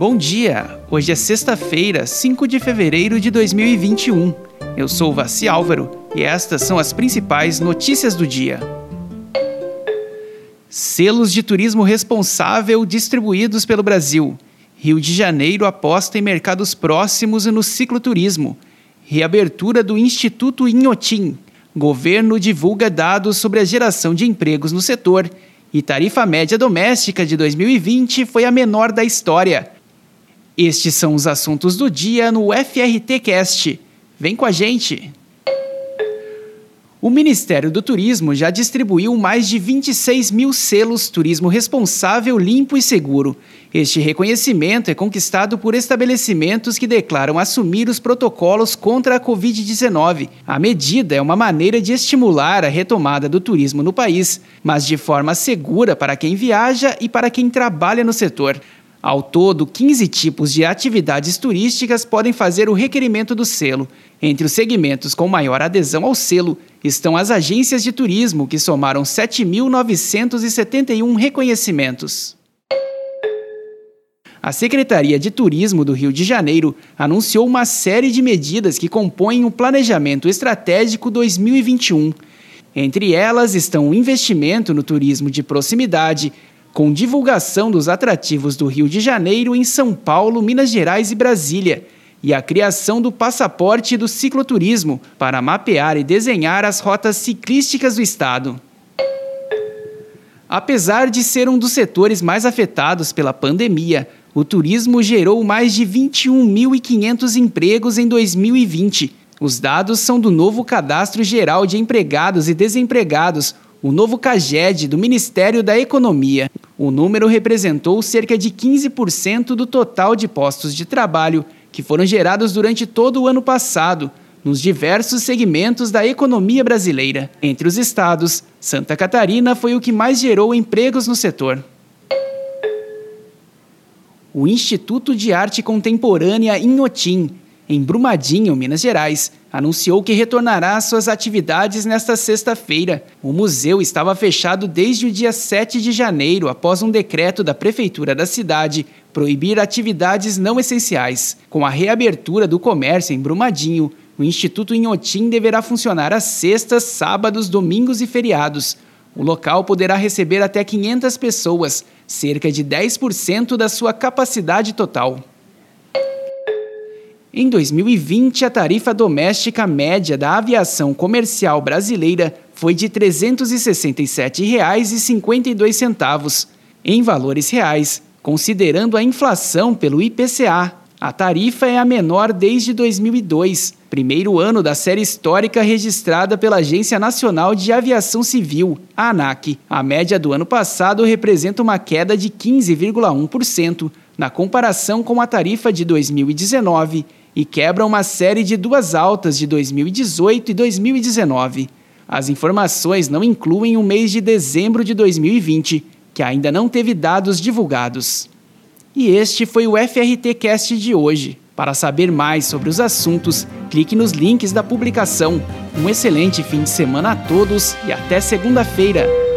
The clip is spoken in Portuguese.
Bom dia! Hoje é sexta-feira, 5 de fevereiro de 2021. Eu sou o Vassi Álvaro e estas são as principais notícias do dia. Selos de turismo responsável distribuídos pelo Brasil. Rio de Janeiro aposta em mercados próximos e no cicloturismo. Reabertura do Instituto Inhotim. Governo divulga dados sobre a geração de empregos no setor. E tarifa média doméstica de 2020 foi a menor da história. Estes são os assuntos do dia no FRT Cast. Vem com a gente! O Ministério do Turismo já distribuiu mais de 26 mil selos Turismo Responsável, Limpo e Seguro. Este reconhecimento é conquistado por estabelecimentos que declaram assumir os protocolos contra a Covid-19. A medida é uma maneira de estimular a retomada do turismo no país, mas de forma segura para quem viaja e para quem trabalha no setor. Ao todo, 15 tipos de atividades turísticas podem fazer o requerimento do selo. Entre os segmentos com maior adesão ao selo estão as agências de turismo, que somaram 7.971 reconhecimentos. A Secretaria de Turismo do Rio de Janeiro anunciou uma série de medidas que compõem o Planejamento Estratégico 2021. Entre elas estão o investimento no turismo de proximidade, com divulgação dos atrativos do Rio de Janeiro em São Paulo, Minas Gerais e Brasília, e a criação do passaporte do cicloturismo para mapear e desenhar as rotas ciclísticas do estado. Apesar de ser um dos setores mais afetados pela pandemia, o turismo gerou mais de 21.500 empregos em 2020. Os dados são do novo Cadastro Geral de Empregados e Desempregados, o novo CAGED do Ministério da Economia. O número representou cerca de 15% do total de postos de trabalho que foram gerados durante todo o ano passado, nos diversos segmentos da economia brasileira. Entre os estados, Santa Catarina foi o que mais gerou empregos no setor. O Instituto de Arte Contemporânea Inhotim em Brumadinho, Minas Gerais, anunciou que retornará às suas atividades nesta sexta-feira. O museu estava fechado desde o dia 7 de janeiro, após um decreto da prefeitura da cidade proibir atividades não essenciais. Com a reabertura do comércio em Brumadinho, o Instituto Inhotim deverá funcionar às sextas, sábados, domingos e feriados. O local poderá receber até 500 pessoas, cerca de 10% da sua capacidade total. Em 2020, a tarifa doméstica média da aviação comercial brasileira foi de R$ 367,52. Em valores reais, considerando a inflação pelo IPCA, a tarifa é a menor desde 2002, primeiro ano da série histórica registrada pela Agência Nacional de Aviação Civil, a ANAC. A média do ano passado representa uma queda de 15,1% na comparação com a tarifa de 2019 e quebra uma série de duas altas de 2018 e 2019. As informações não incluem o mês de dezembro de 2020, que ainda não teve dados divulgados. E este foi o FRT Cast de hoje. Para saber mais sobre os assuntos, clique nos links da publicação. Um excelente fim de semana a todos e até segunda-feira!